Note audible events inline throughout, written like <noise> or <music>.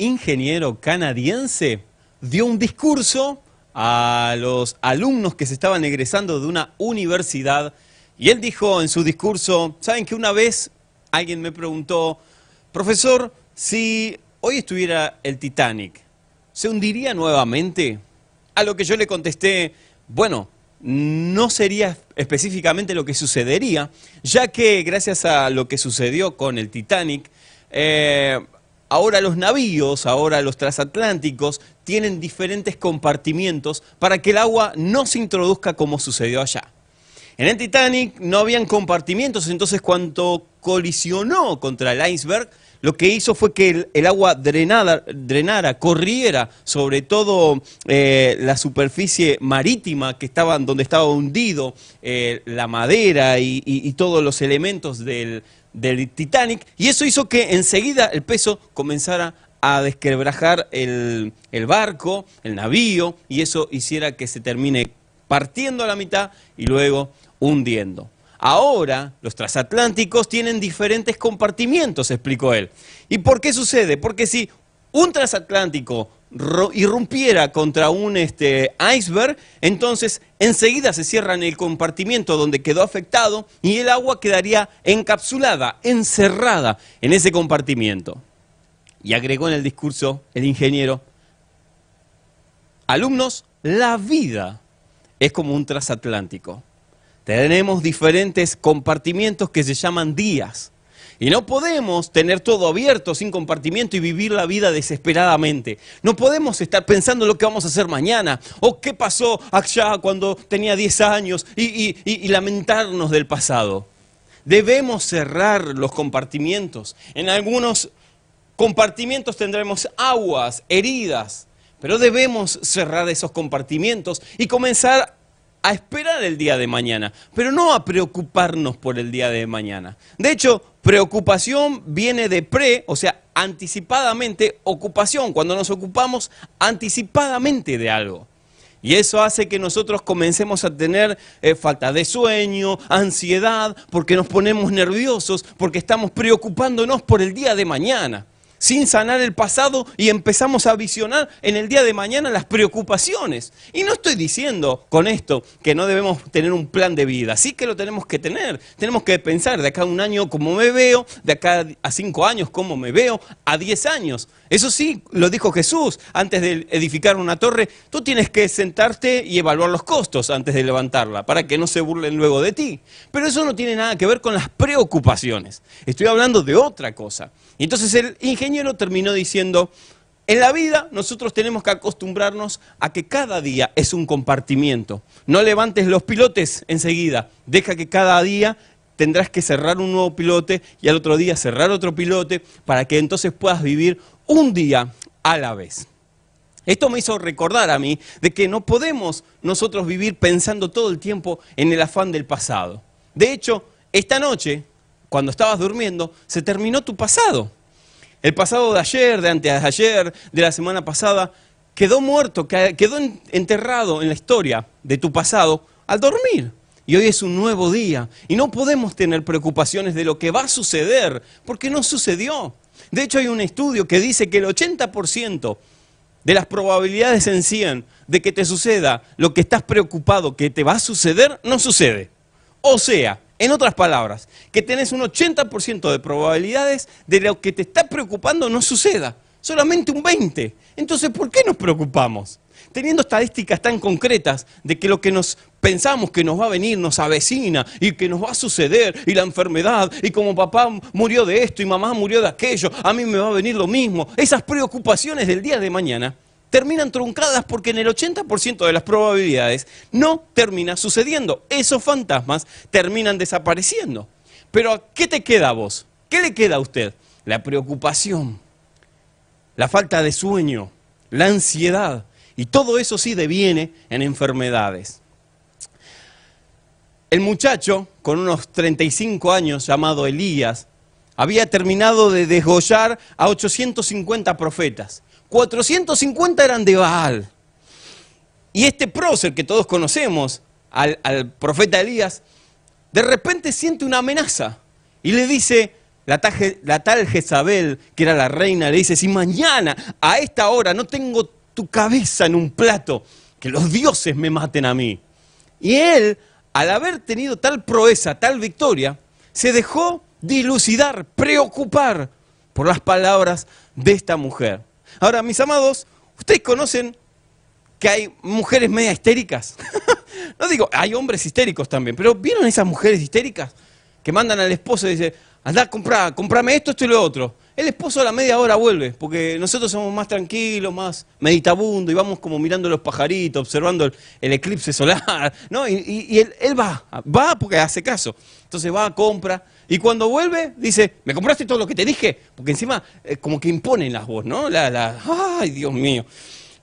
ingeniero canadiense dio un discurso a los alumnos que se estaban egresando de una universidad y él dijo en su discurso, ¿saben que una vez alguien me preguntó, profesor, si hoy estuviera el Titanic, ¿se hundiría nuevamente? A lo que yo le contesté, bueno, no sería específicamente lo que sucedería, ya que gracias a lo que sucedió con el Titanic, eh, ahora los navíos, ahora los transatlánticos, tienen diferentes compartimientos para que el agua no se introduzca como sucedió allá. En el Titanic no habían compartimientos, entonces cuando colisionó contra el iceberg, lo que hizo fue que el, agua drenara, corriera sobre todo eh, la superficie marítima que estaba, donde estaba hundido eh, la madera y, todos los elementos del, Titanic, y eso hizo que enseguida el peso comenzara a desquebrajar el, el barco, el navío, y eso hiciera que se termine partiendo a la mitad y luego hundiendo. Ahora los transatlánticos tienen diferentes compartimientos, explicó él. ¿Y por qué sucede? Porque si un transatlántico irrumpiera contra un este, iceberg, entonces enseguida se cierra en el compartimiento donde quedó afectado y el agua quedaría encapsulada, encerrada en ese compartimiento. Y agregó en el discurso el ingeniero, alumnos, la vida es como un transatlántico. Tenemos diferentes compartimientos que se llaman días. Y no podemos tener todo abierto sin compartimiento y vivir la vida desesperadamente. No podemos estar pensando lo que vamos a hacer mañana o qué pasó allá cuando tenía 10 años y, y lamentarnos del pasado. Debemos cerrar los compartimientos. En algunos compartimientos tendremos aguas, heridas, pero debemos cerrar esos compartimientos y comenzar a esperar el día de mañana, pero no a preocuparnos por el día de mañana. De hecho, preocupación viene de pre, o sea, anticipadamente, ocupación, cuando nos ocupamos anticipadamente de algo. Y eso hace que nosotros comencemos a tener eh, falta de sueño, ansiedad, porque nos ponemos nerviosos, porque estamos preocupándonos por el día de mañana sin sanar el pasado y empezamos a visionar en el día de mañana las preocupaciones. Y no estoy diciendo con esto que no debemos tener un plan de vida, sí que lo tenemos que tener. Tenemos que pensar de acá a un año cómo me veo, de acá a cinco años cómo me veo, a diez años. Eso sí, lo dijo Jesús, antes de edificar una torre, tú tienes que sentarte y evaluar los costos antes de levantarla, para que no se burlen luego de ti. Pero eso no tiene nada que ver con las preocupaciones. Estoy hablando de otra cosa. Y entonces el ingeniero terminó diciendo, en la vida nosotros tenemos que acostumbrarnos a que cada día es un compartimiento. No levantes los pilotes enseguida, deja que cada día tendrás que cerrar un nuevo pilote y al otro día cerrar otro pilote para que entonces puedas vivir un día a la vez. Esto me hizo recordar a mí de que no podemos nosotros vivir pensando todo el tiempo en el afán del pasado. De hecho, esta noche cuando estabas durmiendo, se terminó tu pasado. El pasado de ayer, de antes de ayer, de la semana pasada, quedó muerto, quedó enterrado en la historia de tu pasado al dormir. Y hoy es un nuevo día. Y no podemos tener preocupaciones de lo que va a suceder, porque no sucedió. De hecho, hay un estudio que dice que el 80% de las probabilidades en 100 de que te suceda lo que estás preocupado que te va a suceder, no sucede. O sea, en otras palabras, que tenés un 80% de probabilidades de lo que te está preocupando no suceda, solamente un 20%. Entonces, ¿por qué nos preocupamos? Teniendo estadísticas tan concretas de que lo que nos pensamos que nos va a venir nos avecina y que nos va a suceder y la enfermedad y como papá murió de esto y mamá murió de aquello, a mí me va a venir lo mismo. Esas preocupaciones del día de mañana terminan truncadas porque en el 80% de las probabilidades no termina sucediendo. Esos fantasmas terminan desapareciendo. Pero ¿qué te queda a vos? ¿Qué le queda a usted? La preocupación, la falta de sueño, la ansiedad. Y todo eso sí deviene en enfermedades. El muchacho, con unos 35 años, llamado Elías, había terminado de desgollar a 850 profetas 450 eran de Baal. Y este prócer que todos conocemos, al, profeta Elías, de repente siente una amenaza y le dice, la, tal Jezabel, que era la reina, le dice, si mañana a esta hora no tengo tu cabeza en un plato, que los dioses me maten a mí. Y él, al haber tenido tal proeza, tal victoria, se dejó dilucidar, preocupar por las palabras de esta mujer. Ahora, mis amados, ustedes conocen que hay mujeres media histéricas. <laughs> no digo, hay hombres histéricos también, pero ¿vieron esas mujeres histéricas que mandan al esposo y dicen, anda, compra, comprame esto, esto y lo otro? El esposo a la media hora vuelve, porque nosotros somos más tranquilos, más meditabundos, y vamos como mirando los pajaritos, observando el, eclipse solar, <laughs> ¿no? Y, él, va, va porque hace caso. Entonces va, compra, y cuando vuelve, dice, ¿me compraste todo lo que te dije? Porque encima, eh, como que imponen las voz, ¿no? La, la, ay, Dios mío.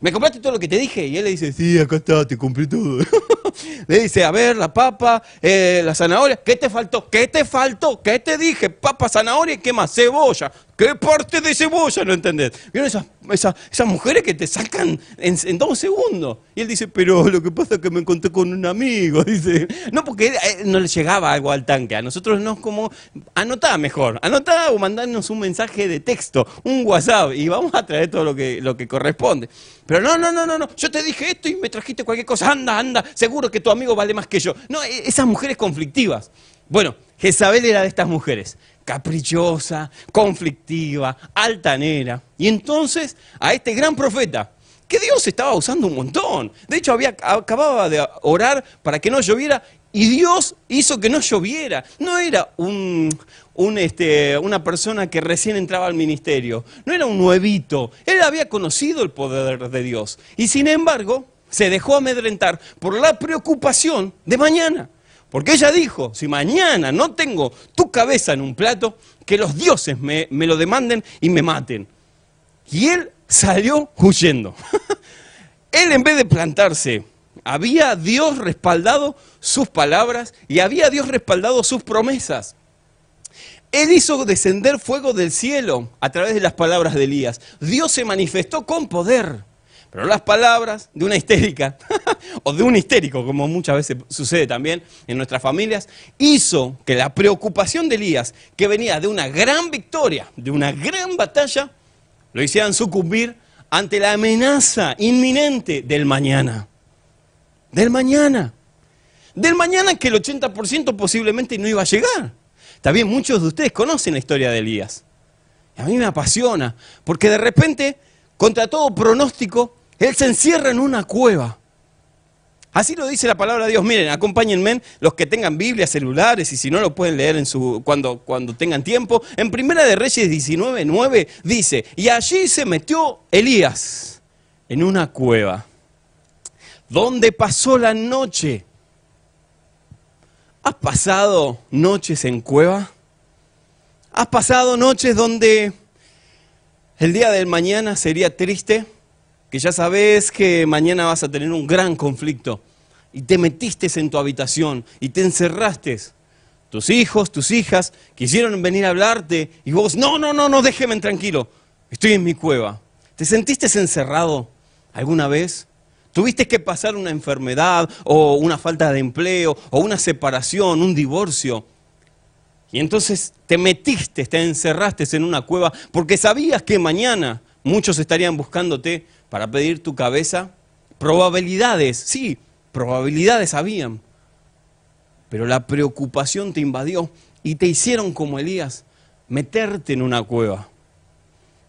¿Me compraste todo lo que te dije? Y él le dice, sí, acá está, te compré todo. <laughs> le dice, a ver, la papa, eh, la zanahoria, ¿qué te faltó? ¿Qué te faltó? ¿Qué te dije? Papa, zanahoria, ¿qué más? Cebolla. ¿Qué parte de cebolla no entendés? ¿Vieron esas, mujeres que te sacan en, dos segundos? Y él dice, pero lo que pasa es que me encontré con un amigo. <laughs> Dice, no, porque no le llegaba algo al tanque. A nosotros nos como, anotá mejor, anotá o mandarnos un mensaje de texto, un WhatsApp, y vamos a traer todo lo que, lo que corresponde. Pero no, no, no, no, no, yo te dije esto y me trajiste cualquier cosa, anda, anda, seguro que tu amigo vale más que yo. No, e, esas mujeres conflictivas. Bueno, Jezabel era de estas mujeres caprichosa, conflictiva, altanera. Y entonces a este gran profeta, que Dios estaba usando un montón. De hecho, había, acababa de orar para que no lloviera y Dios hizo que no lloviera. No era un, este, una persona que recién entraba al ministerio, no era un nuevito. Él había conocido el poder de Dios. Y sin embargo, se dejó amedrentar por la preocupación de mañana. Porque ella dijo, si mañana no tengo tu cabeza en un plato, que los dioses me, lo demanden y me maten. Y él salió huyendo. <laughs> él en vez de plantarse, había Dios respaldado sus palabras y había Dios respaldado sus promesas. Él hizo descender fuego del cielo a través de las palabras de Elías. Dios se manifestó con poder. Pero las palabras de una histérica, <laughs> o de un histérico, como muchas veces sucede también en nuestras familias, hizo que la preocupación de Elías, que venía de una gran victoria, de una gran batalla, lo hicieran sucumbir ante la amenaza inminente del mañana. Del mañana. Del mañana que el 80% posiblemente no iba a llegar. También muchos de ustedes conocen la historia de Elías. Y a mí me apasiona, porque de repente, contra todo pronóstico, él se encierra en una cueva. Así lo dice la palabra de Dios. Miren, acompáñenme los que tengan Biblias, celulares, y si no lo pueden leer en su, cuando, cuando tengan tiempo. En Primera de Reyes 19.9 dice, y allí se metió Elías en una cueva, donde pasó la noche. ¿Has pasado noches en cueva? ¿Has pasado noches donde el día del mañana sería triste? Que ya sabes que mañana vas a tener un gran conflicto y te metiste en tu habitación y te encerraste. Tus hijos, tus hijas quisieron venir a hablarte y vos, no, no, no, no, déjeme tranquilo, estoy en mi cueva. ¿Te sentiste encerrado alguna vez? ¿Tuviste que pasar una enfermedad o una falta de empleo o una separación, un divorcio? Y entonces te metiste, te encerraste en una cueva porque sabías que mañana muchos estarían buscándote para pedir tu cabeza? Probabilidades, sí, probabilidades habían. Pero la preocupación te invadió y te hicieron como Elías, meterte en una cueva.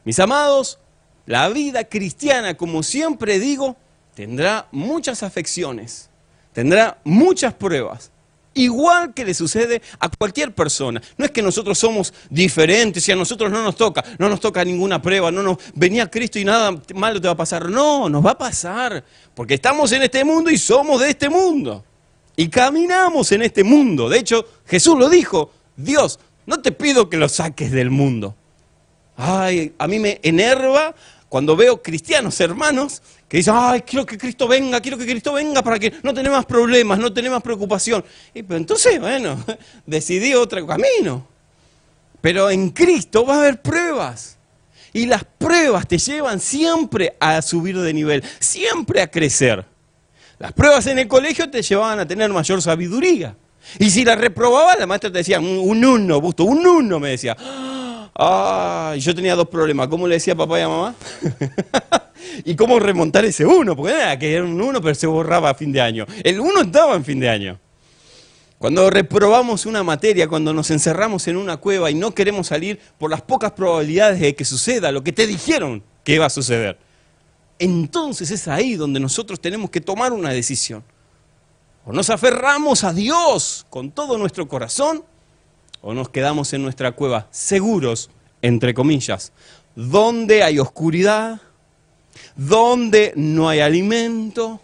Mis amados, la vida cristiana, como siempre digo, tendrá muchas afecciones, tendrá muchas pruebas, igual que le sucede a cualquier persona. No es que nosotros somos diferentes y a nosotros no nos toca, no nos toca ninguna prueba, no nos venía Cristo y nada malo te va a pasar. No, nos va a pasar, porque estamos en este mundo y somos de este mundo. Y caminamos en este mundo. De hecho, Jesús lo dijo, Dios, no te pido que lo saques del mundo. Ay, a mí me enerva cuando veo cristianos hermanos que dicen, ay, quiero que Cristo venga, quiero que Cristo venga para que no tenemos problemas, no tenemos preocupación. Y entonces, bueno, <laughs> decidí otro camino. Pero en Cristo va a haber pruebas. Y las pruebas te llevan siempre a subir de nivel, siempre a crecer. Las pruebas en el colegio te llevaban a tener mayor sabiduría. Y si las reprobabas, la maestra te decía, un uno, Busto, un uno, me decía. Ah, yo tenía dos problemas. ¿Cómo le decía a papá y a mamá? <laughs> y cómo remontar ese uno, porque era que era un uno, pero se borraba a fin de año. El uno estaba en fin de año. Cuando reprobamos una materia, cuando nos encerramos en una cueva y no queremos salir por las pocas probabilidades de que suceda lo que te dijeron que iba a suceder, entonces es ahí donde nosotros tenemos que tomar una decisión. O nos aferramos a Dios con todo nuestro corazón, o nos quedamos en nuestra cueva seguros, entre comillas, donde hay oscuridad, donde no hay alimento,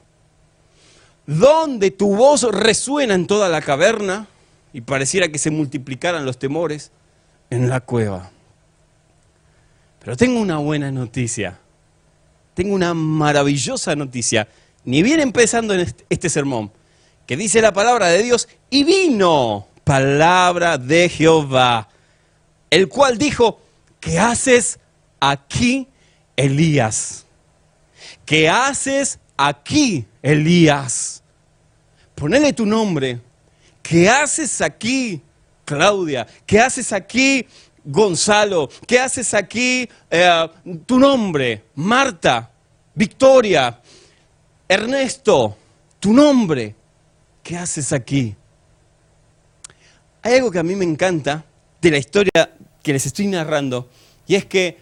donde tu voz resuena en toda la caverna y pareciera que se multiplicaran los temores en la cueva. Pero tengo una buena noticia, tengo una maravillosa noticia, ni bien empezando en este sermón, que dice la palabra de Dios, y vino palabra de Jehová, el cual dijo, ¿qué haces aquí, Elías? ¿Qué haces aquí, Elías? Ponele tu nombre. ¿Qué haces aquí, Claudia? ¿Qué haces aquí, Gonzalo? ¿Qué haces aquí, eh, tu nombre? Marta, Victoria, Ernesto, tu nombre. ¿Qué haces aquí? Hay algo que a mí me encanta de la historia que les estoy narrando, y es que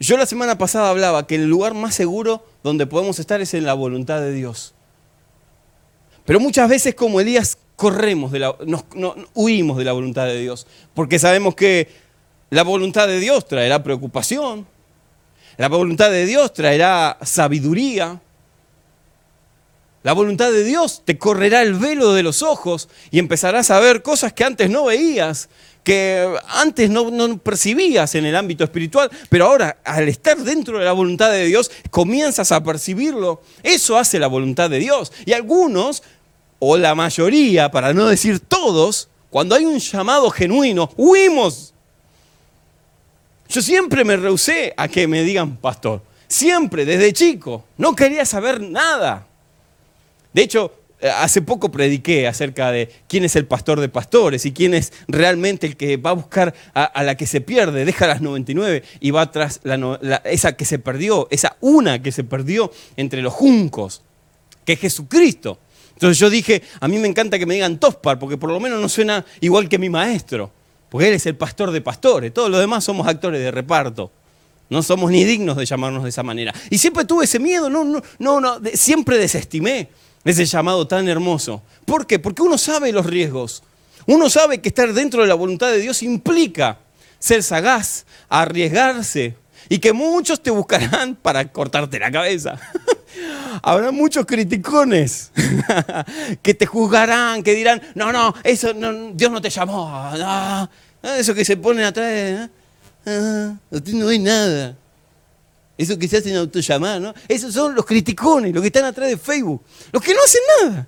yo la semana pasada hablaba que el lugar más seguro donde podemos estar es en la voluntad de Dios. Pero muchas veces como Elías corremos, de la, huimos de la voluntad de Dios, porque sabemos que la voluntad de Dios traerá preocupación, la voluntad de Dios traerá sabiduría, la voluntad de Dios te correrá el velo de los ojos y empezarás a ver cosas que antes no veías, que antes no, percibías en el ámbito espiritual, pero ahora al estar dentro de la voluntad de Dios comienzas a percibirlo. Eso hace la voluntad de Dios. Y algunos, o la mayoría, para no decir todos, cuando hay un llamado genuino, huimos. Yo siempre me rehusé a que me digan pastor. Siempre, desde chico. No quería saber nada. De hecho, eh, hace poco prediqué acerca de quién es el pastor de pastores y quién es realmente el que va a buscar a, la que se pierde, deja las 99 y va tras esa que se perdió, esa una que se perdió entre los juncos, que es Jesucristo. Entonces yo dije, a mí me encanta que me digan Tospar, porque por lo menos no suena igual que mi maestro, porque él es el pastor de pastores, todos los demás somos actores de reparto. No somos ni dignos de llamarnos de esa manera. Y siempre tuve ese miedo, no, no, no, no siempre desestimé ese llamado tan hermoso. ¿Por qué? Porque uno sabe los riesgos. Uno sabe que estar dentro de la voluntad de Dios implica ser sagaz, arriesgarse y que muchos te buscarán <laughs> para cortarte la cabeza. <laughs> Habrá muchos criticones <laughs> que te juzgarán, que dirán, no, no, eso Dios no te llamó. eso que se ponen atrás, ¿eh? ah, no hay nada. Eso que se hacen autollamar, ¿no? Esos son los criticones, los que están atrás de Facebook. Los que no hacen nada.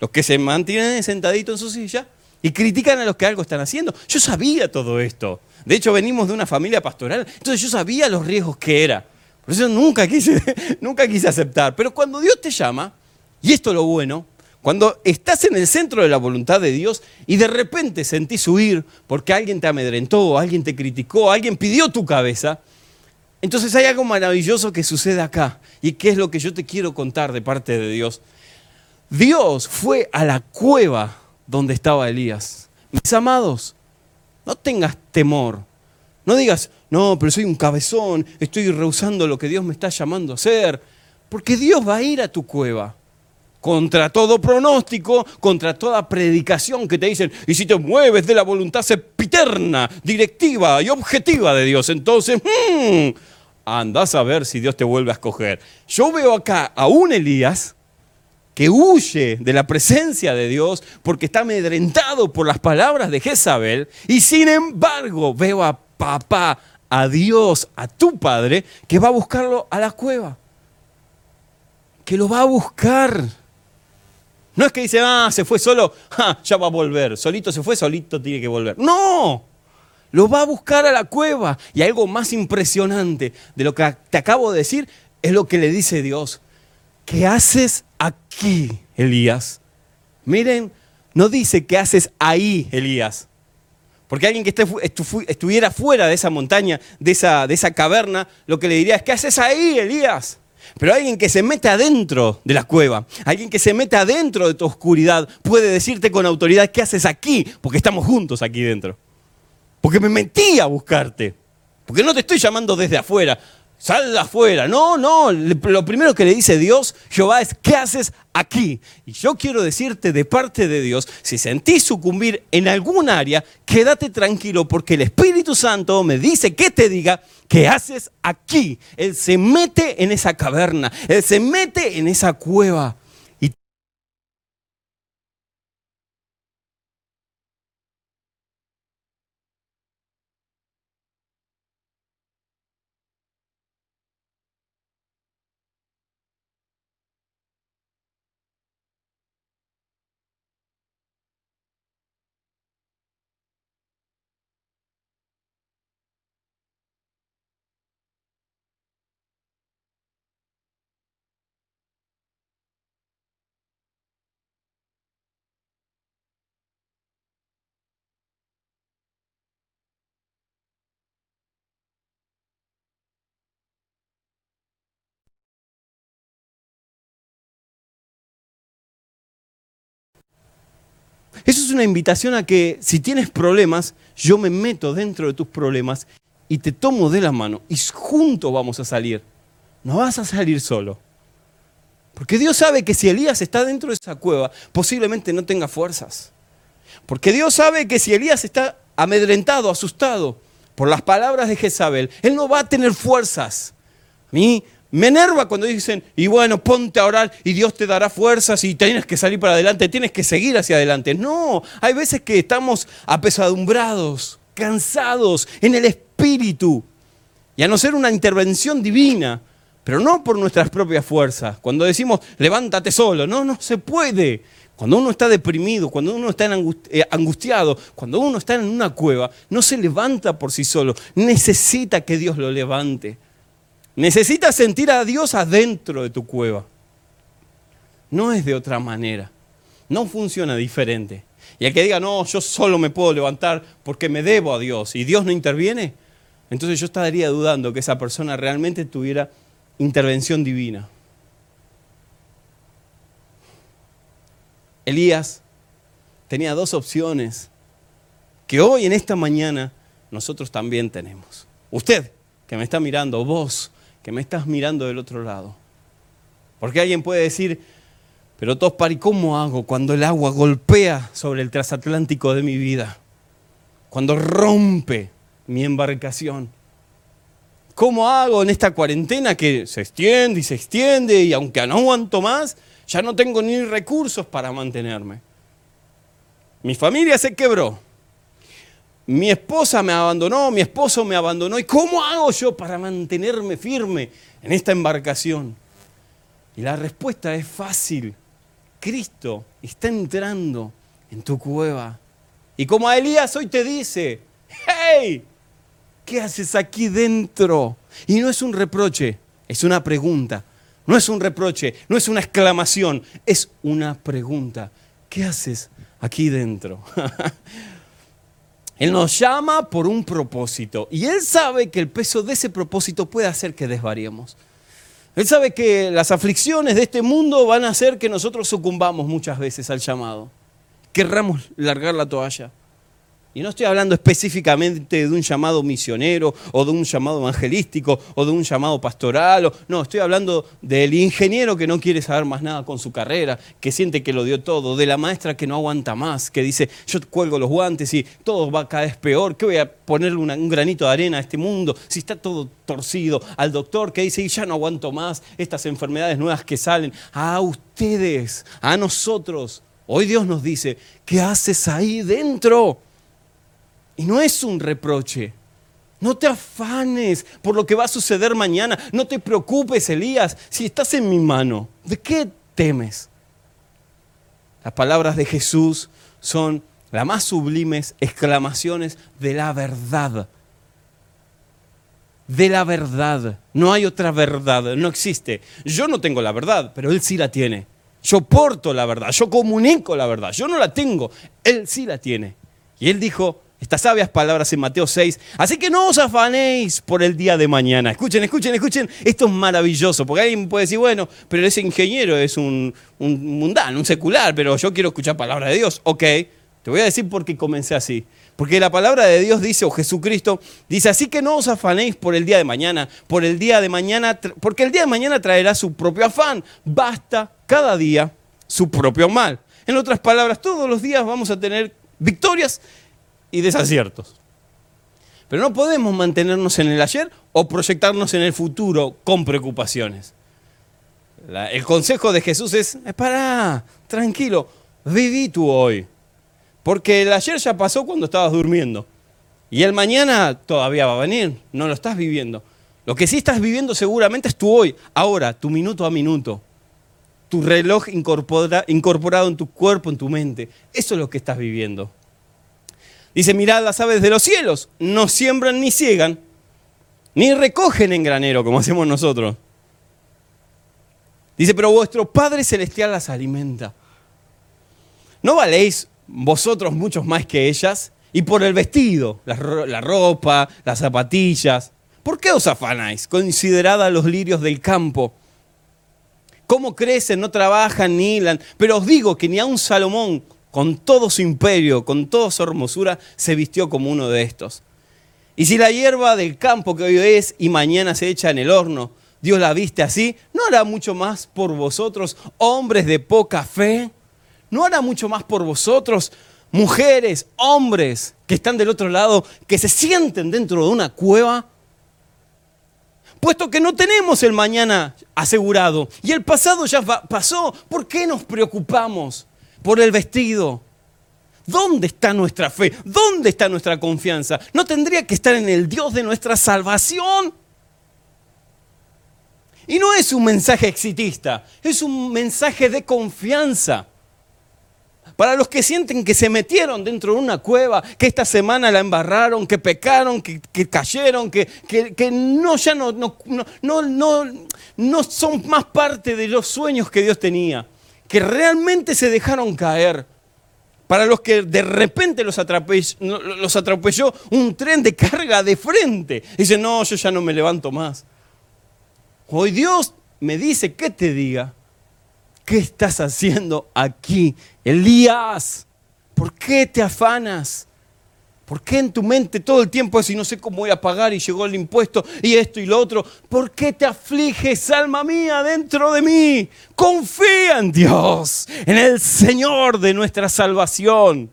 Los que se mantienen sentaditos en su silla y critican a los que algo están haciendo. Yo sabía todo esto. De hecho, venimos de una familia pastoral, entonces yo sabía los riesgos que era. Por eso nunca quise, <laughs> nunca quise aceptar. Pero cuando Dios te llama, y esto es lo bueno, cuando estás en el centro de la voluntad de Dios y de repente sentís huir porque alguien te amedrentó, alguien te criticó, alguien pidió tu cabeza, entonces hay algo maravilloso que sucede acá. ¿Y qué es lo que yo te quiero contar de parte de Dios? Dios fue a la cueva donde estaba Elías. Mis amados, no tengas temor. No digas, no, pero soy un cabezón, estoy rehusando lo que Dios me está llamando a hacer. Porque Dios va a ir a tu cueva. Contra todo pronóstico, contra toda predicación que te dicen, y si te mueves de la voluntad sepiterna, directiva y objetiva de Dios, entonces, hmm, andás a ver si Dios te vuelve a escoger. Yo veo acá a un Elías que huye de la presencia de Dios porque está amedrentado por las palabras de Jezabel y sin embargo veo a papá, a Dios, a tu padre, que va a buscarlo a la cueva. Que lo va a buscar. No es que dice, ah, se fue solo, ya va a volver. Solito se fue, solito tiene que volver. No, lo va a buscar a la cueva. Y algo más impresionante de lo que te acabo de decir es lo que le dice Dios. ¿Qué haces aquí, Elías? Miren, no dice qué haces ahí, Elías. Porque alguien que estuviera fuera de esa montaña, de esa, de esa caverna, lo que le diría es, ¿qué haces ahí, Elías? Pero alguien que se mete adentro de la cueva, alguien que se mete adentro de tu oscuridad, puede decirte con autoridad, ¿qué haces aquí? Porque estamos juntos aquí dentro. Porque me metí a buscarte. Porque no te estoy llamando desde afuera. Sal afuera. No, no. Lo primero que le dice Dios, Jehová, es, ¿qué haces aquí? Y yo quiero decirte de parte de Dios, si sentís sucumbir en algún área, quédate tranquilo porque el Espíritu Santo me dice que te diga, ¿qué haces aquí? Él se mete en esa caverna, Él se mete en esa cueva. Eso es una invitación a que si tienes problemas, yo me meto dentro de tus problemas y te tomo de la mano y juntos vamos a salir. No vas a salir solo. Porque Dios sabe que si Elías está dentro de esa cueva, posiblemente no tenga fuerzas. Porque Dios sabe que si Elías está amedrentado, asustado por las palabras de Jezabel, él no va a tener fuerzas. A mí me enerva cuando dicen, y bueno, ponte a orar y Dios te dará fuerzas y tienes que salir para adelante, tienes que seguir hacia adelante. No, hay veces que estamos apesadumbrados, cansados en el espíritu. Y a no ser una intervención divina, pero no por nuestras propias fuerzas. Cuando decimos, levántate solo, no, no se puede. Cuando uno está deprimido, cuando uno está eh, angustiado, cuando uno está en una cueva, no se levanta por sí solo. Necesita que Dios lo levante. Necesitas sentir a Dios adentro de tu cueva. No es de otra manera. No funciona diferente. Y el que diga, no, yo solo me puedo levantar porque me debo a Dios y Dios no interviene, entonces yo estaría dudando que esa persona realmente tuviera intervención divina. Elías tenía dos opciones que hoy en esta mañana nosotros también tenemos. Usted que me está mirando, vos que me estás mirando del otro lado. Porque alguien puede decir, pero Tospari, ¿cómo hago cuando el agua golpea sobre el transatlántico de mi vida? Cuando rompe mi embarcación. ¿Cómo hago en esta cuarentena que se extiende y se extiende y aunque no aguanto más, ya no tengo ni recursos para mantenerme? Mi familia se quebró mi esposa me abandonó, mi esposo me abandonó. ¿Y cómo hago yo para mantenerme firme en esta embarcación? Y la respuesta es fácil. Cristo está entrando en tu cueva. Y como a Elías hoy te dice, hey, ¿qué haces aquí dentro? Y no es un reproche, es una pregunta. No es un reproche, no es una exclamación, es una pregunta. ¿Qué haces aquí dentro? <laughs> Él nos llama por un propósito y Él sabe que el peso de ese propósito puede hacer que desvariemos. Él sabe que las aflicciones de este mundo van a hacer que nosotros sucumbamos muchas veces al llamado. Querramos largar la toalla. Y no estoy hablando específicamente de un llamado misionero o de un llamado evangelístico o de un llamado pastoral. no, estoy hablando del ingeniero que no quiere saber más nada con su carrera, que siente que lo dio todo, de la maestra que no aguanta más, que dice, yo cuelgo los guantes y todo va cada vez peor, ¿qué voy a ponerle un granito de arena a este mundo si está todo torcido? Al doctor que dice, ya no aguanto más estas enfermedades nuevas que salen. A ustedes, a nosotros. Hoy Dios nos dice, ¿qué haces ahí dentro? Y no es un reproche. No te afanes por lo que va a suceder mañana. No te preocupes, Elías, si estás en mi mano. ¿De qué temes? Las palabras de Jesús son las más sublimes exclamaciones de la verdad. De la verdad. No hay otra verdad, no existe. Yo no tengo la verdad, pero Él sí la tiene. Yo porto la verdad, yo comunico la verdad. Yo no la tengo, Él sí la tiene. Y Él dijo, estas sabias palabras en Mateo 6. Así que no os afanéis por el día de mañana. Escuchen, escuchen, escuchen. Esto es maravilloso, porque alguien puede decir, bueno, pero ese ingeniero es un, un mundano, un secular, pero yo quiero escuchar palabra de Dios. Ok, te voy a decir por qué comencé así. Porque la palabra de Dios dice, o Jesucristo dice, así que no os afanéis por el día de mañana, por el día de mañana, porque el día de mañana traerá su propio afán. Basta cada día su propio mal. En otras palabras, todos los días vamos a tener victorias y desaciertos. Pero no podemos mantenernos en el ayer o proyectarnos en el futuro con preocupaciones. el consejo de Jesús es, para, tranquilo, viví tú hoy. Porque el ayer ya pasó cuando estabas durmiendo. Y el mañana todavía va a venir, no lo estás viviendo. Lo que sí estás viviendo seguramente es tu hoy, ahora, tu minuto a minuto. Tu reloj incorporado en tu cuerpo, en tu mente. Eso es lo que estás viviendo. Dice, mirad las aves de los cielos, no siembran ni ciegan, ni recogen en granero como hacemos nosotros. Dice, pero vuestro Padre Celestial las alimenta. ¿No valéis vosotros muchos más que ellas? Y por el vestido, la, ropa, las zapatillas. ¿Por qué os afanáis? Considerad a los lirios del campo. Cómo crecen, no trabajan ni hilan. Pero os digo que ni a un Salomón, con todo su imperio, con toda su hermosura, se vistió como uno de estos. Y si la hierba del campo que hoy es y mañana se echa en el horno, Dios la viste así, ¿no hará mucho más por vosotros, hombres de poca fe? ¿No hará mucho más por vosotros, mujeres, hombres que están del otro lado, que se sienten dentro de una cueva? Puesto que no tenemos el mañana asegurado y el pasado ya pasó, ¿por qué nos preocupamos? Por el vestido. ¿Dónde está nuestra fe? ¿Dónde está nuestra confianza? ¿No tendría que estar en el Dios de nuestra salvación? Y no es un mensaje exitista, es un mensaje de confianza. Para los que sienten que se metieron dentro de una cueva, que esta semana la embarraron, que pecaron, que, cayeron, que, que, no, ya no, no, no, no, no son más parte de los sueños que Dios tenía que realmente se dejaron caer, para los que de repente los los atropelló un tren de carga de frente. Dicen, no, yo ya no me levanto más. Hoy Dios me dice, ¿qué te diga? ¿Qué estás haciendo aquí? Elías, ¿por qué te afanas? ¿Por qué en tu mente todo el tiempo es y no sé cómo voy a pagar y llegó el impuesto y esto y lo otro? ¿Por qué te afliges, alma mía, dentro de mí? Confía en Dios, en el Señor de nuestra salvación.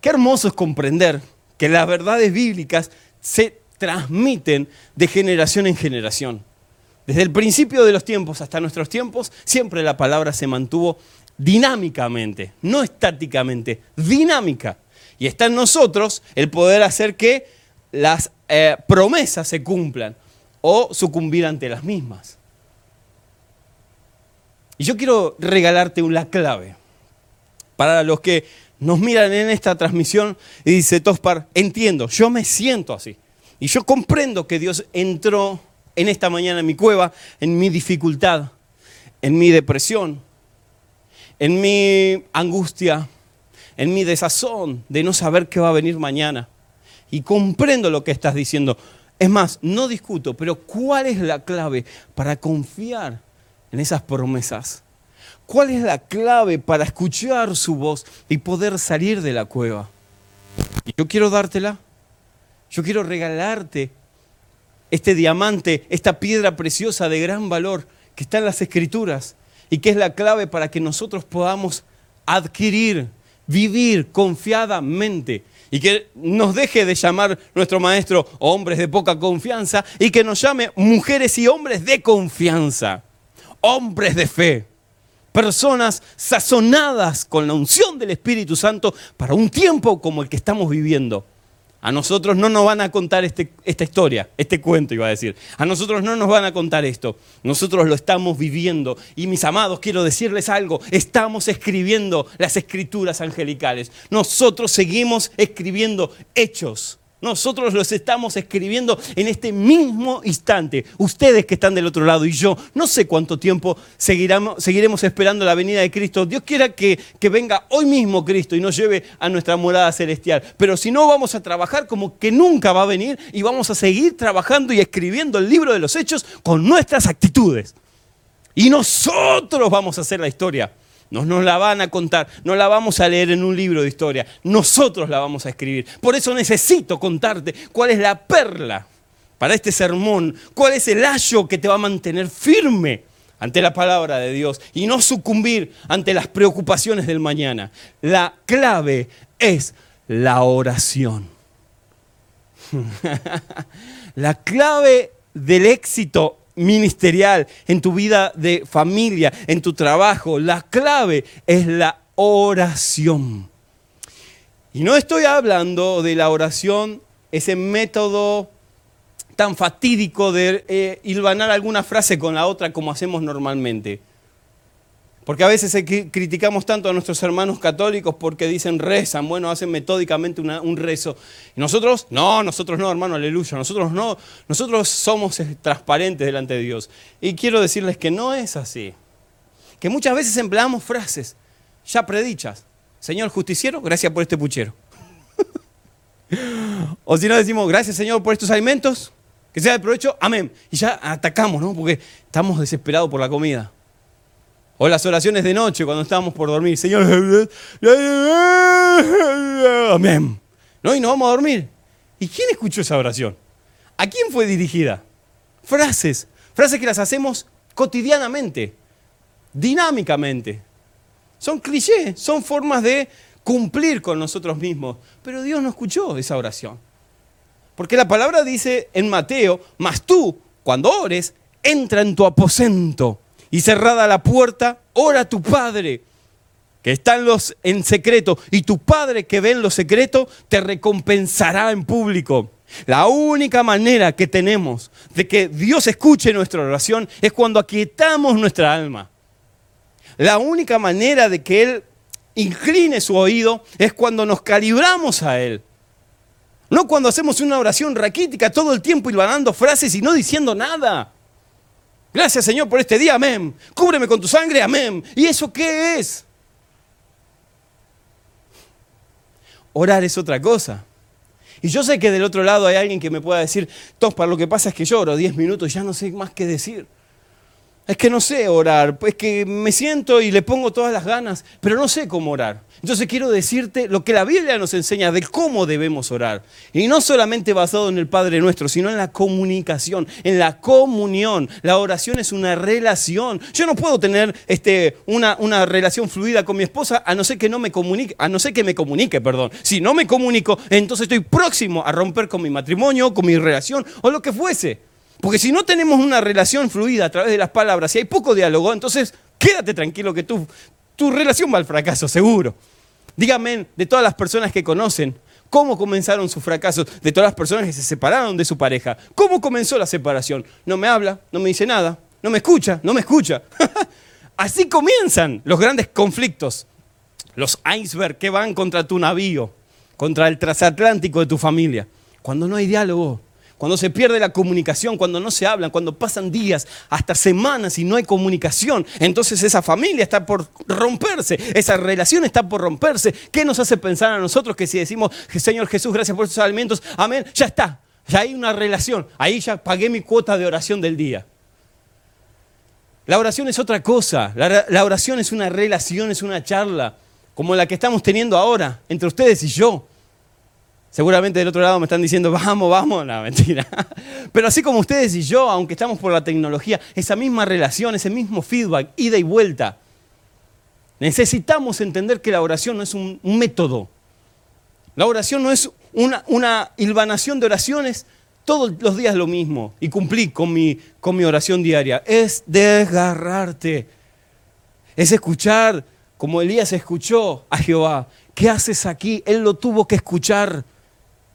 Qué hermoso es comprender que las verdades bíblicas se transmiten de generación en generación. Desde el principio de los tiempos hasta nuestros tiempos, siempre la palabra se mantuvo dinámicamente, no estáticamente, dinámica. Y está en nosotros el poder hacer que las eh, promesas se cumplan o sucumbir ante las mismas. Y yo quiero regalarte una clave para los que nos miran en esta transmisión y dice Tospar, entiendo, yo me siento así. Y yo comprendo que Dios entró en esta mañana en mi cueva, en mi dificultad, en mi depresión, en mi angustia, en mi desazón de no saber qué va a venir mañana. Y comprendo lo que estás diciendo. Es más, no discuto, pero ¿cuál es la clave para confiar en esas promesas? ¿Cuál es la clave para escuchar su voz y poder salir de la cueva? Yo quiero dártela. Yo quiero regalarte este diamante, esta piedra preciosa de gran valor que está en las escrituras y que es la clave para que nosotros podamos adquirir vivir confiadamente y que nos deje de llamar nuestro maestro hombres de poca confianza y que nos llame mujeres y hombres de confianza, hombres de fe, personas sazonadas con la unción del Espíritu Santo para un tiempo como el que estamos viviendo. A nosotros no nos van a contar este, esta historia, este cuento iba a decir. A nosotros no nos van a contar esto. Nosotros lo estamos viviendo. Y mis amados, quiero decirles algo. Estamos escribiendo las escrituras angelicales. Nosotros seguimos escribiendo hechos Nosotros los estamos escribiendo en este mismo instante. Ustedes que están del otro lado y yo, no sé cuánto tiempo seguiremos, esperando la venida de Cristo. Dios quiera que, que venga hoy mismo Cristo y nos lleve a nuestra morada celestial. Pero si no, vamos a trabajar como que nunca va a venir y vamos a seguir trabajando y escribiendo el libro de los hechos con nuestras actitudes. Y nosotros vamos a hacer la historia. No nos la van a contar, no la vamos a leer en un libro de historia, nosotros la vamos a escribir. Por eso necesito contarte cuál es la perla para este sermón, cuál es el ayo que te va a mantener firme ante la palabra de Dios y no sucumbir ante las preocupaciones del mañana. La clave es la oración. <laughs> la clave del éxito ministerial, en tu vida de familia, en tu trabajo. La clave es la oración. Y no estoy hablando de la oración, ese método tan fatídico de eh, hilvanar alguna frase con la otra como hacemos normalmente. Porque a veces criticamos tanto a nuestros hermanos católicos porque dicen rezan, bueno, hacen metódicamente un rezo. Y nosotros, no, nosotros no, hermano, aleluya, nosotros no, nosotros somos transparentes delante de Dios. Y quiero decirles que no es así. Que muchas veces empleamos frases ya predichas. Señor justiciero, gracias por este puchero. <laughs> o si no decimos, gracias Señor por estos alimentos, que sea de provecho, amén. Y ya atacamos, ¿no? Porque estamos desesperados por la comida. O las oraciones de noche cuando estábamos por dormir. Señor, amén. ¿No? Y nos vamos a dormir. ¿Y quién escuchó esa oración? ¿A quién fue dirigida? Frases. Frases que las hacemos cotidianamente, dinámicamente. Son clichés, son formas de cumplir con nosotros mismos. Pero Dios no escuchó esa oración. Porque la palabra dice en Mateo, mas tú, cuando ores, entra en tu aposento y cerrada la puerta, ora a tu Padre que está en, los, en secreto y tu Padre que ve en lo secreto te recompensará en público. La única manera que tenemos de que Dios escuche nuestra oración es cuando aquietamos nuestra alma. La única manera de que Él incline su oído es cuando nos calibramos a Él. No cuando hacemos una oración raquítica todo el tiempo hilvanando frases y no diciendo nada. Gracias Señor por este día, amén. Cúbreme con tu sangre, amén. ¿Y eso qué es? Orar es otra cosa. Y yo sé que del otro lado hay alguien que me pueda decir, para lo que pasa es que lloro 10 minutos, ya no sé más qué decir. Es que no sé orar, es que me siento y le pongo todas las ganas, pero no sé cómo orar. Entonces quiero decirte lo que la Biblia nos enseña de cómo debemos orar. Y no solamente basado en el Padre nuestro, sino en la comunicación, en la comunión. La oración es una relación. Yo no puedo tener este, una, relación fluida con mi esposa a no ser que no me comunique, a no ser que me comunique, perdón. Si no me comunico, entonces estoy próximo a romper con mi matrimonio, con mi relación o lo que fuese. Porque si no tenemos una relación fluida a través de las palabras, si hay poco diálogo, entonces quédate tranquilo que tu, tu relación va al fracaso, seguro. Dígame de todas las personas que conocen, ¿cómo comenzaron sus fracasos? De todas las personas que se separaron de su pareja. ¿Cómo comenzó la separación? No me habla, no me dice nada, no me escucha, no me escucha. <laughs> Así comienzan los grandes conflictos. Los icebergs que van contra tu navío, contra el transatlántico de tu familia. Cuando no hay diálogo, cuando se pierde la comunicación, cuando no se hablan, cuando pasan días, hasta semanas y no hay comunicación, entonces esa familia está por romperse, esa relación está por romperse. ¿Qué nos hace pensar a nosotros que si decimos, Señor Jesús, gracias por estos alimentos, amén, ya está, ya hay una relación, ahí ya pagué mi cuota de oración del día? La oración es otra cosa, la oración es una relación, es una charla, como la que estamos teniendo ahora entre ustedes y yo. Seguramente del otro lado me están diciendo, vamos, vamos, no, mentira. <laughs> Pero así como ustedes y yo, aunque estamos por la tecnología, esa misma relación, ese mismo feedback, ida y vuelta, necesitamos entender que la oración no es un, método. La oración no es una, una hilvanación de oraciones todos los días lo mismo y cumplir con mi, con mi oración diaria. Es desgarrarte. Es escuchar como Elías escuchó a Jehová. ¿Qué haces aquí? Él lo tuvo que escuchar.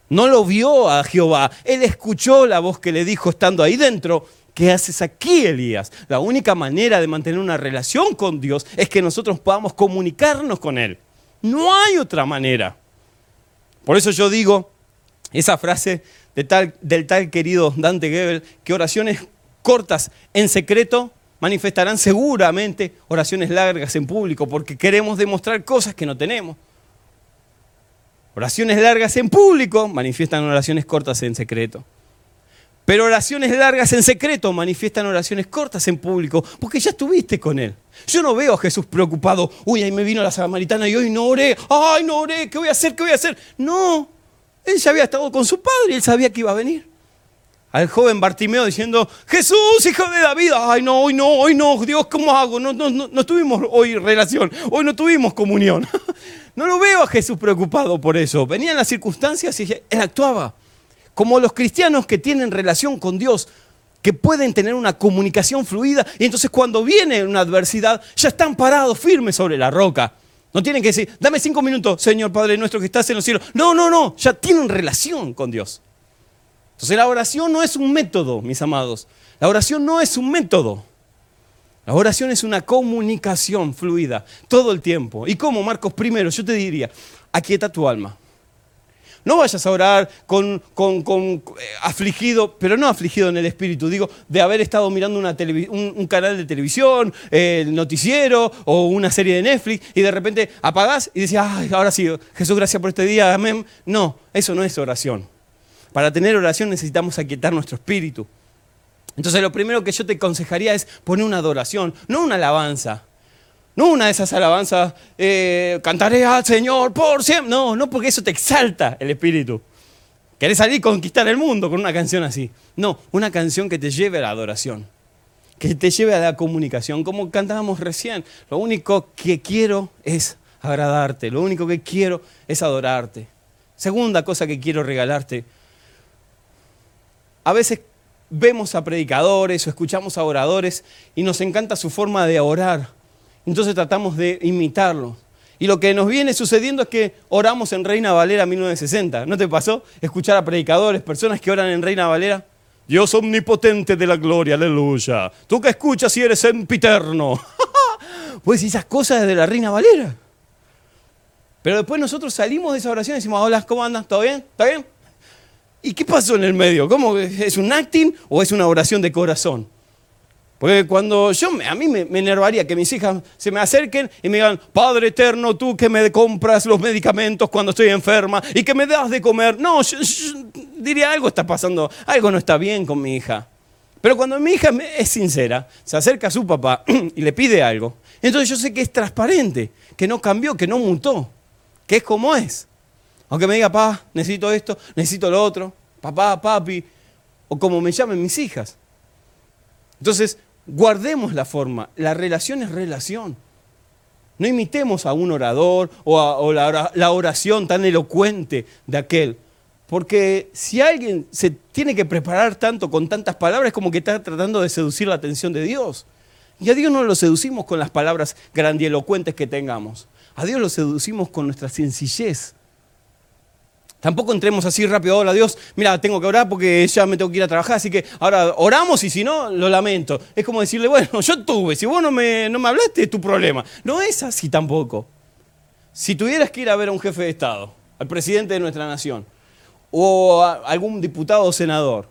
No lo vio a Jehová, él escuchó la voz que le dijo estando ahí dentro, ¿qué haces aquí, Elías? La única manera de mantener una relación con Dios es que nosotros podamos comunicarnos con Él. No hay otra manera. Por eso yo digo esa frase del tal querido Dante Gebel, que oraciones cortas en secreto manifestarán seguramente oraciones largas en público, porque queremos demostrar cosas que no tenemos. Oraciones largas en público manifiestan oraciones cortas en secreto. Pero oraciones largas en secreto manifiestan oraciones cortas en público, porque ya estuviste con Él. Yo no veo a Jesús preocupado, uy, ahí me vino la samaritana y hoy no oré, ay, no oré, ¿qué voy a hacer? ¿Qué voy a hacer? No, Él ya había estado con su padre y Él sabía que iba a venir. Al joven Bartimeo diciendo, Jesús, hijo de David, ay, no, hoy no, hoy no, Dios, ¿cómo hago? No, no, no, no tuvimos hoy relación, hoy no tuvimos comunión. <laughs> no lo veo a Jesús preocupado por eso. Venían las circunstancias y Él actuaba como los cristianos que tienen relación con Dios, que pueden tener una comunicación fluida y entonces cuando viene una adversidad ya están parados firmes sobre la roca. No tienen que decir, dame cinco minutos, Señor Padre nuestro que estás en los cielos. No, no, no, ya tienen relación con Dios. Entonces la oración no es un método, mis amados. La oración no es un método. La oración es una comunicación fluida todo el tiempo. ¿Y cómo, Marcos? Primero, yo te diría, aquieta tu alma. No vayas a orar con, eh, afligido, pero no afligido en el espíritu, digo, de haber estado mirando un, canal de televisión, el noticiero o una serie de Netflix y de repente apagás y decís, ay, ahora sí, Jesús, gracias por este día, amén. No, eso no es oración. Para tener oración necesitamos aquietar nuestro espíritu. Entonces lo primero que yo te aconsejaría es poner una adoración, no una alabanza. No una de esas alabanzas, eh, cantaré al Señor por siempre. No, no porque eso te exalta el espíritu. Querés salir y conquistar el mundo con una canción así. No, una canción que te lleve a la adoración, que te lleve a la comunicación, como cantábamos recién. Lo único que quiero es agradarte, lo único que quiero es adorarte. Segunda cosa que quiero regalarte. A veces vemos a predicadores o escuchamos a oradores y nos encanta su forma de orar entonces tratamos de imitarlo. Y lo que nos viene sucediendo es que oramos en Reina Valera 1960. ¿No te pasó escuchar a predicadores, personas que oran en Reina Valera? Dios omnipotente de la gloria, aleluya. Tú que escuchas y eres sempiterno. <laughs> pues esas cosas de la Reina Valera. Pero después nosotros salimos de esa oración y decimos, hola, ¿cómo andas? ¿Todo bien? ¿Está bien? ¿Y qué pasó en el medio? ¿Cómo? ¿Es un acting o es una oración de corazón? Porque cuando yo, a mí me, enervaría que mis hijas se me acerquen y me digan, Padre eterno, tú que me compras los medicamentos cuando estoy enferma y que me das de comer. No, yo, diría, algo está pasando, algo no está bien con mi hija. Pero cuando mi hija es sincera, se acerca a su papá <clears throat> y le pide algo, entonces yo sé que es transparente, que no cambió, que no mutó, que es como es. Aunque me diga, papá, necesito esto, necesito lo otro, papá, papi, o como me llamen mis hijas. Entonces, guardemos la forma. La relación es relación. No imitemos a un orador o, a, la oración tan elocuente de aquel. Porque si alguien se tiene que preparar tanto con tantas palabras, es como que está tratando de seducir la atención de Dios. Y a Dios no lo seducimos con las palabras grandielocuentes que tengamos. A Dios lo seducimos con nuestra sencillez. Tampoco entremos así rápido, hola Dios, mira, tengo que orar porque ya me tengo que ir a trabajar, así que ahora oramos y si no, lo lamento. Es como decirle, bueno, <laughs> yo tuve, si vos no me, no me hablaste, es tu problema. No es así tampoco. Si tuvieras que ir a ver a un jefe de Estado, al presidente de nuestra nación, o a algún diputado o senador,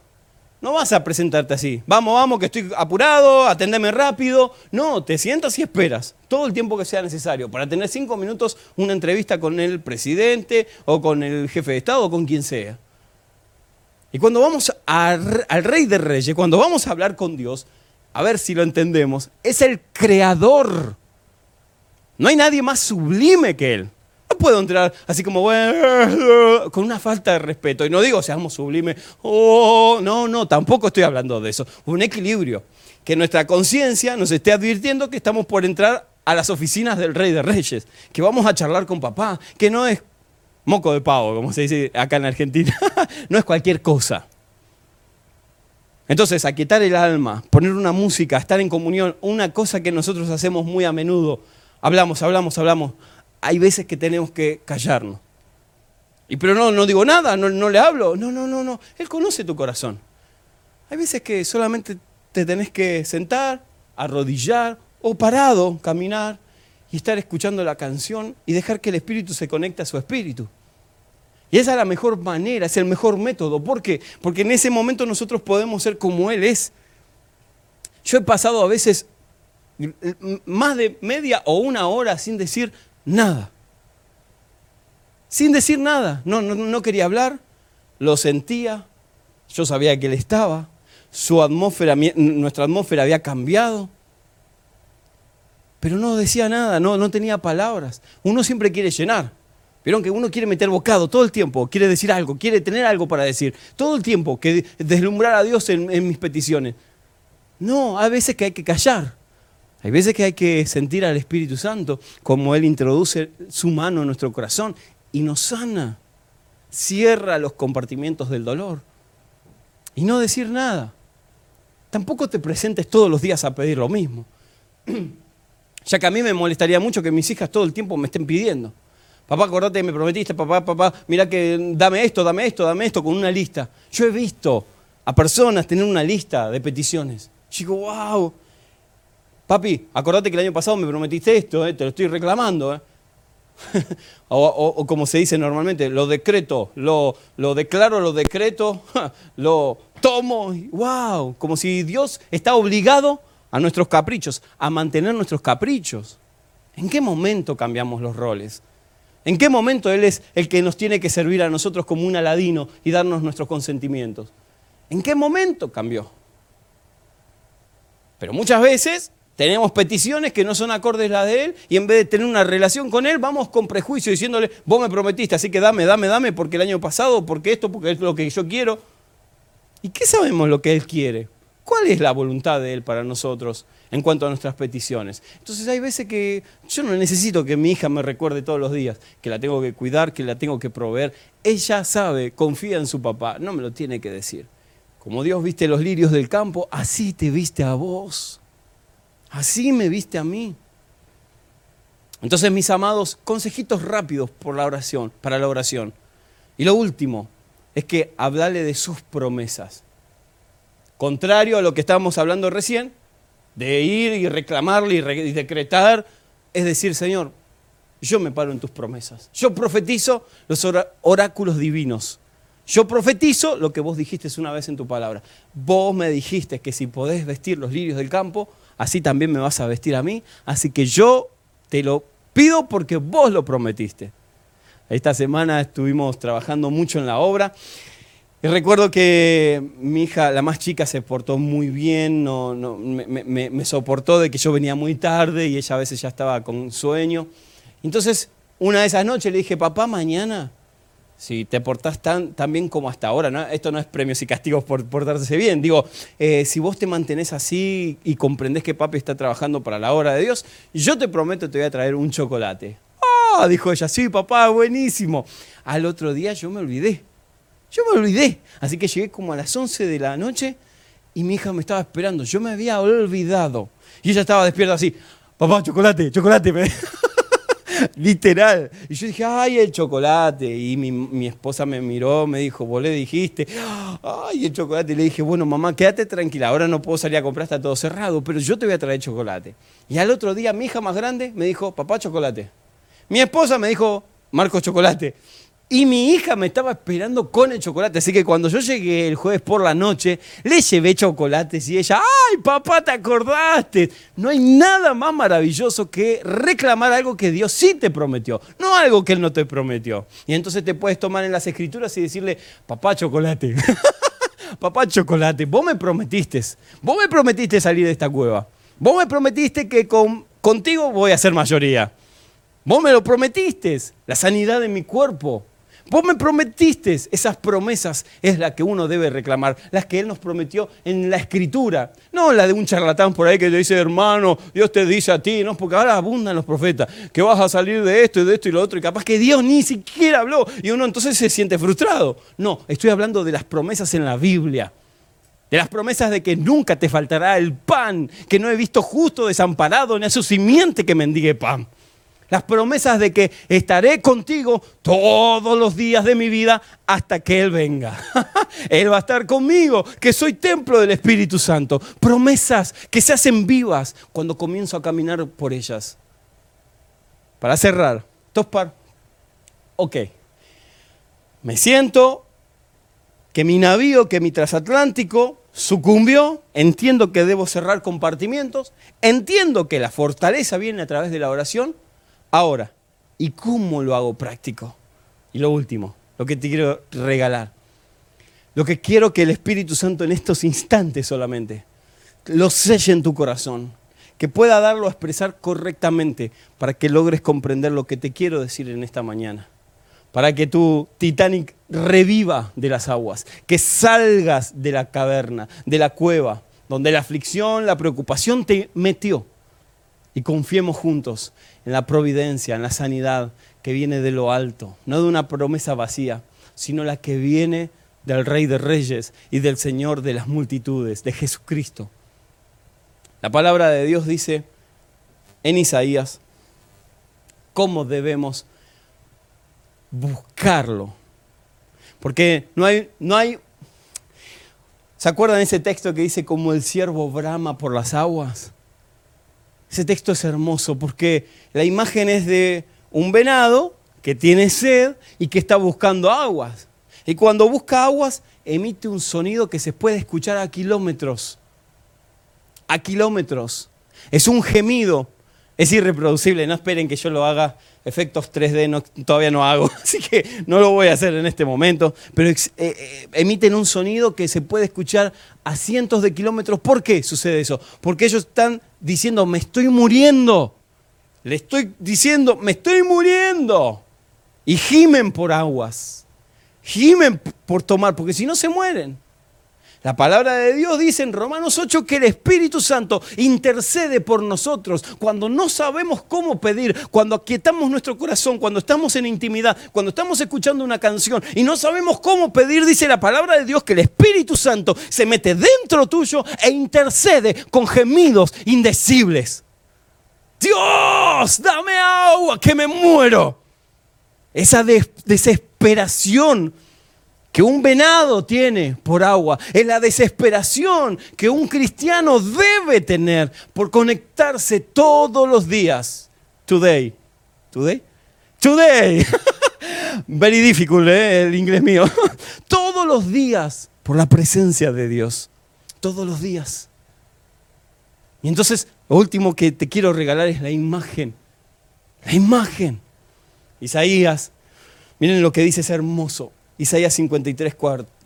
no vas a presentarte así. Vamos, vamos, que estoy apurado, atendeme rápido. No, te sientas y esperas todo el tiempo que sea necesario para tener cinco minutos una entrevista con el presidente o con el jefe de Estado o con quien sea. Y cuando vamos al Rey de Reyes, cuando vamos a hablar con Dios, a ver si lo entendemos, es el creador. No hay nadie más sublime que Él. Puedo entrar así como, con una falta de respeto. Y no digo seamos sublimes, oh, no, no, tampoco estoy hablando de eso. Un equilibrio. Que nuestra conciencia nos esté advirtiendo que estamos por entrar a las oficinas del Rey de Reyes, que vamos a charlar con papá, que no es moco de pavo, como se dice acá en Argentina, <laughs> no es cualquier cosa. Entonces, aquietar el alma, poner una música, estar en comunión, una cosa que nosotros hacemos muy a menudo, hablamos, hablamos, hablamos, hay veces que tenemos que callarnos. Y pero no, no digo nada, no, no le hablo. No, no, no, no. Él conoce tu corazón. Hay veces que solamente te tenés que sentar, arrodillar o parado, caminar y estar escuchando la canción y dejar que el espíritu se conecte a su espíritu. Y esa es la mejor manera, es el mejor método. ¿Por qué? Porque en ese momento nosotros podemos ser como Él es. Yo he pasado a veces más de media o una hora sin decir nada. Sin decir nada. No, no, quería hablar, lo sentía, yo sabía que Él estaba, su atmósfera, nuestra atmósfera había cambiado. Pero no decía nada, no, no tenía palabras. Uno siempre quiere llenar. Vieron que uno quiere meter bocado todo el tiempo, quiere decir algo, quiere tener algo para decir, todo el tiempo, que deslumbrar a Dios en, en mis peticiones. No, hay veces que hay que callar. Hay veces que hay que sentir al Espíritu Santo como Él introduce su mano en nuestro corazón y nos sana, cierra los compartimientos del dolor. Y no decir nada. Tampoco te presentes todos los días a pedir lo mismo. <clears throat> Ya que a mí me molestaría mucho que mis hijas todo el tiempo me estén pidiendo. Papá, acordate, me prometiste, papá, papá, mira que dame esto, dame esto, dame esto, con una lista. Yo he visto a personas tener una lista de peticiones. Y digo, wow. Papi, acordate que el año pasado me prometiste esto, eh, te lo estoy reclamando. Eh. <laughs> o, como se dice normalmente, lo decreto, lo, lo declaro, lo decreto, <laughs> lo tomo. Wow, como si Dios está obligado a nuestros caprichos, a mantener nuestros caprichos. ¿En qué momento cambiamos los roles? ¿En qué momento Él es el que nos tiene que servir a nosotros como un aladino y darnos nuestros consentimientos? ¿En qué momento cambió? Pero muchas veces tenemos peticiones que no son acordes las de Él y en vez de tener una relación con Él, vamos con prejuicio diciéndole, vos me prometiste, así que dame, dame, dame, porque el año pasado, porque esto, porque es lo que yo quiero. ¿Y qué sabemos lo que Él quiere? ¿Cuál es la voluntad de Él para nosotros en cuanto a nuestras peticiones? Entonces hay veces que yo no necesito que mi hija me recuerde todos los días que la tengo que cuidar, que la tengo que proveer. Ella sabe, confía en su papá, no me lo tiene que decir. Como Dios viste los lirios del campo, así te viste a vos. Así me viste a mí. Entonces, mis amados, consejitos rápidos por la oración, para la oración. Y lo último es que hablarle de sus promesas. Contrario a lo que estábamos hablando recién, de ir y reclamarle y, decretar, es decir, Señor, yo me paro en tus promesas. Yo profetizo los oráculos divinos. Yo profetizo lo que vos dijiste una vez en tu palabra. Vos me dijiste que si podés vestir los lirios del campo, así también me vas a vestir a mí. Así que yo te lo pido porque vos lo prometiste. Esta semana estuvimos trabajando mucho en la obra y recuerdo que mi hija, la más chica, se portó muy bien, no, me, soportó de que yo venía muy tarde y ella a veces ya estaba con sueño. Entonces, una de esas noches le dije, papá, mañana, si te portás tan, bien como hasta ahora, ¿no? esto no es premios y castigos por portarse bien, digo, eh, si vos te mantenés así y comprendés que papi está trabajando para la obra de Dios, yo te prometo te voy a traer un chocolate. ¡Ah! dijo ella, sí, papá, buenísimo. Al otro día yo me olvidé yo me olvidé. Así que llegué como a las 11 de la noche y mi hija me estaba esperando. Yo me había olvidado. Y ella estaba despierta así. Papá, chocolate, chocolate. <laughs> <laughs> Literal. Y yo dije, ay, el chocolate. Y mi, esposa me miró, me dijo, vos le dijiste, ay, el chocolate. Y le dije, bueno, mamá, quédate tranquila, ahora no puedo salir a comprar, está todo cerrado, pero yo te voy a traer chocolate. Y al otro día, mi hija más grande me dijo, papá, chocolate. Mi esposa me dijo, Marcos, chocolate. Y mi hija me estaba esperando con el chocolate. Así que cuando yo llegué el jueves por la noche, le llevé chocolates y ella, ¡ay, papá, te acordaste! No hay nada más maravilloso que reclamar algo que Dios sí te prometió, no algo que Él no te prometió. Y entonces te puedes tomar en las escrituras y decirle, papá, chocolate. <laughs> papá, chocolate, vos me prometiste, vos me prometiste salir de esta cueva. Vos me prometiste que con, contigo voy a ser mayoría. Vos me lo prometiste, la sanidad de mi cuerpo. Vos me prometiste, esas promesas es la que uno debe reclamar, las que Él nos prometió en la escritura, no la de un charlatán por ahí que te dice, hermano, Dios te dice a ti, no, porque ahora abundan los profetas, que vas a salir de esto y de esto y lo otro, y capaz que Dios ni siquiera habló, y uno entonces se siente frustrado. No, estoy hablando de las promesas en la Biblia. De las promesas de que nunca te faltará el pan, que no he visto justo desamparado ni a su simiente que mendigue pan. Las promesas de que estaré contigo todos los días de mi vida hasta que Él venga. <laughs> Él va a estar conmigo, que soy templo del Espíritu Santo. Promesas que se hacen vivas cuando comienzo a caminar por ellas. Para cerrar, Tospar, ok. Me siento que mi navío, que mi transatlántico sucumbió, entiendo que debo cerrar compartimientos, entiendo que la fortaleza viene a través de la oración. Ahora, ¿y cómo lo hago práctico? Y lo último, lo que te quiero regalar. Lo que quiero que el Espíritu Santo en estos instantes solamente lo selle en tu corazón, que pueda darlo a expresar correctamente para que logres comprender lo que te quiero decir en esta mañana. Para que tu Titanic reviva de las aguas, que salgas de la caverna, de la cueva, donde la aflicción, la preocupación te metió. Y confiemos juntos en la providencia, en la sanidad que viene de lo alto, no de una promesa vacía, sino la que viene del Rey de Reyes y del Señor de las multitudes, de Jesucristo. La palabra de Dios dice en Isaías cómo debemos buscarlo. Porque no hay, no hay, ¿se acuerdan ese texto que dice como el siervo brama por las aguas? Ese texto es hermoso porque la imagen es de un venado que tiene sed y que está buscando aguas. Y cuando busca aguas, emite un sonido que se puede escuchar a kilómetros. A kilómetros. Es un gemido. Es irreproducible. No esperen que yo lo haga. Efectos 3D todavía no hago. <laughs> Así que no lo voy a hacer en este momento. Pero eh, eh, emiten un sonido que se puede escuchar a cientos de kilómetros. ¿Por qué sucede eso? Porque ellos están diciendo, me estoy muriendo. Le estoy diciendo, me estoy muriendo. Y gimen por aguas gimen por tomar, porque si no se mueren. La palabra de Dios dice en Romanos 8 que el Espíritu Santo intercede por nosotros cuando no sabemos cómo pedir, cuando aquietamos nuestro corazón, cuando estamos en intimidad, cuando estamos escuchando una canción y no sabemos cómo pedir, dice la palabra de Dios que el Espíritu Santo se mete dentro tuyo e intercede con gemidos indecibles. Dios, dame agua, que me muero. Esa desesperación que un venado tiene por agua, es la desesperación que un cristiano debe tener por conectarse todos los días. Today. Today. Today. <laughs> Very difficult, ¿eh? el inglés mío. <laughs> todos los días por la presencia de Dios. Todos los días. Y entonces, lo último que te quiero regalar es la imagen. La imagen Isaías, miren lo que dice, es hermoso. Isaías 53,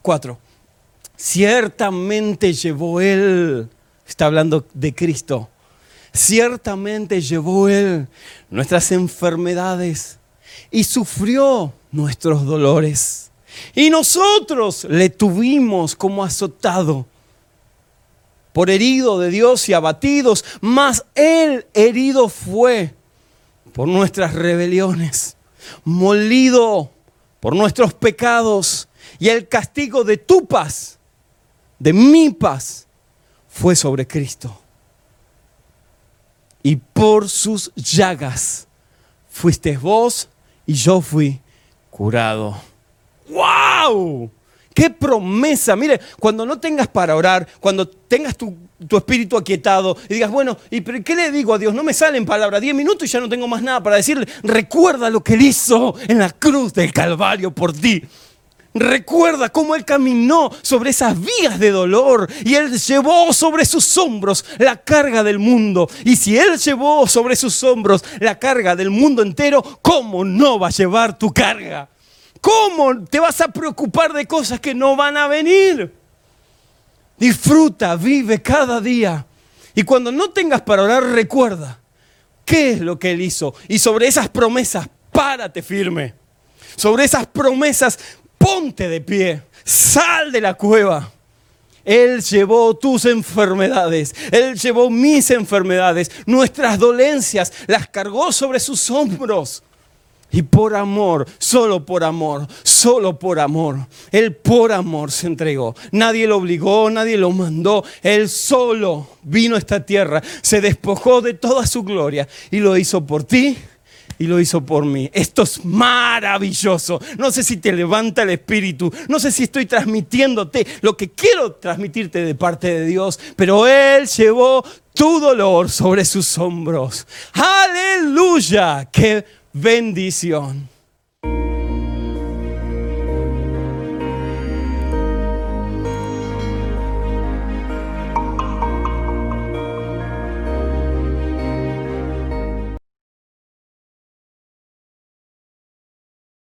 4. Ciertamente llevó Él, está hablando de Cristo, ciertamente llevó Él nuestras enfermedades y sufrió nuestros dolores. Y nosotros le tuvimos como azotado, por herido de Dios y abatidos, mas Él herido fue por nuestras rebeliones molido por nuestros pecados y el castigo de tu paz, de mi paz, fue sobre Cristo. Y por sus llagas fuiste vos y yo fui curado. ¡Wow! ¡Qué promesa! Mire, cuando no tengas para orar, cuando tengas tu, espíritu aquietado y digas, bueno, ¿y qué le digo a Dios? No me salen palabras, diez minutos y ya no tengo más nada para decirle. Recuerda lo que Él hizo en la cruz del Calvario por ti. Recuerda cómo Él caminó sobre esas vías de dolor y Él llevó sobre sus hombros la carga del mundo. Y si Él llevó sobre sus hombros la carga del mundo entero, ¿cómo no va a llevar tu carga? ¿Cómo te vas a preocupar de cosas que no van a venir? Disfruta, vive cada día. Y cuando no tengas para orar, recuerda qué es lo que Él hizo. Y sobre esas promesas, párate firme. Sobre esas promesas, ponte de pie. Sal de la cueva. Él llevó tus enfermedades, Él llevó mis enfermedades, nuestras dolencias, las cargó sobre sus hombros. Y por amor, solo por amor, solo por amor. Él por amor se entregó. Nadie lo obligó, nadie lo mandó. Él solo vino a esta tierra, se despojó de toda su gloria y lo hizo por ti y lo hizo por mí. Esto es maravilloso. No sé si te levanta el espíritu, no sé si estoy transmitiéndote lo que quiero transmitirte de parte de Dios, pero Él llevó tu dolor sobre sus hombros. Aleluya. ¡Qué bendición.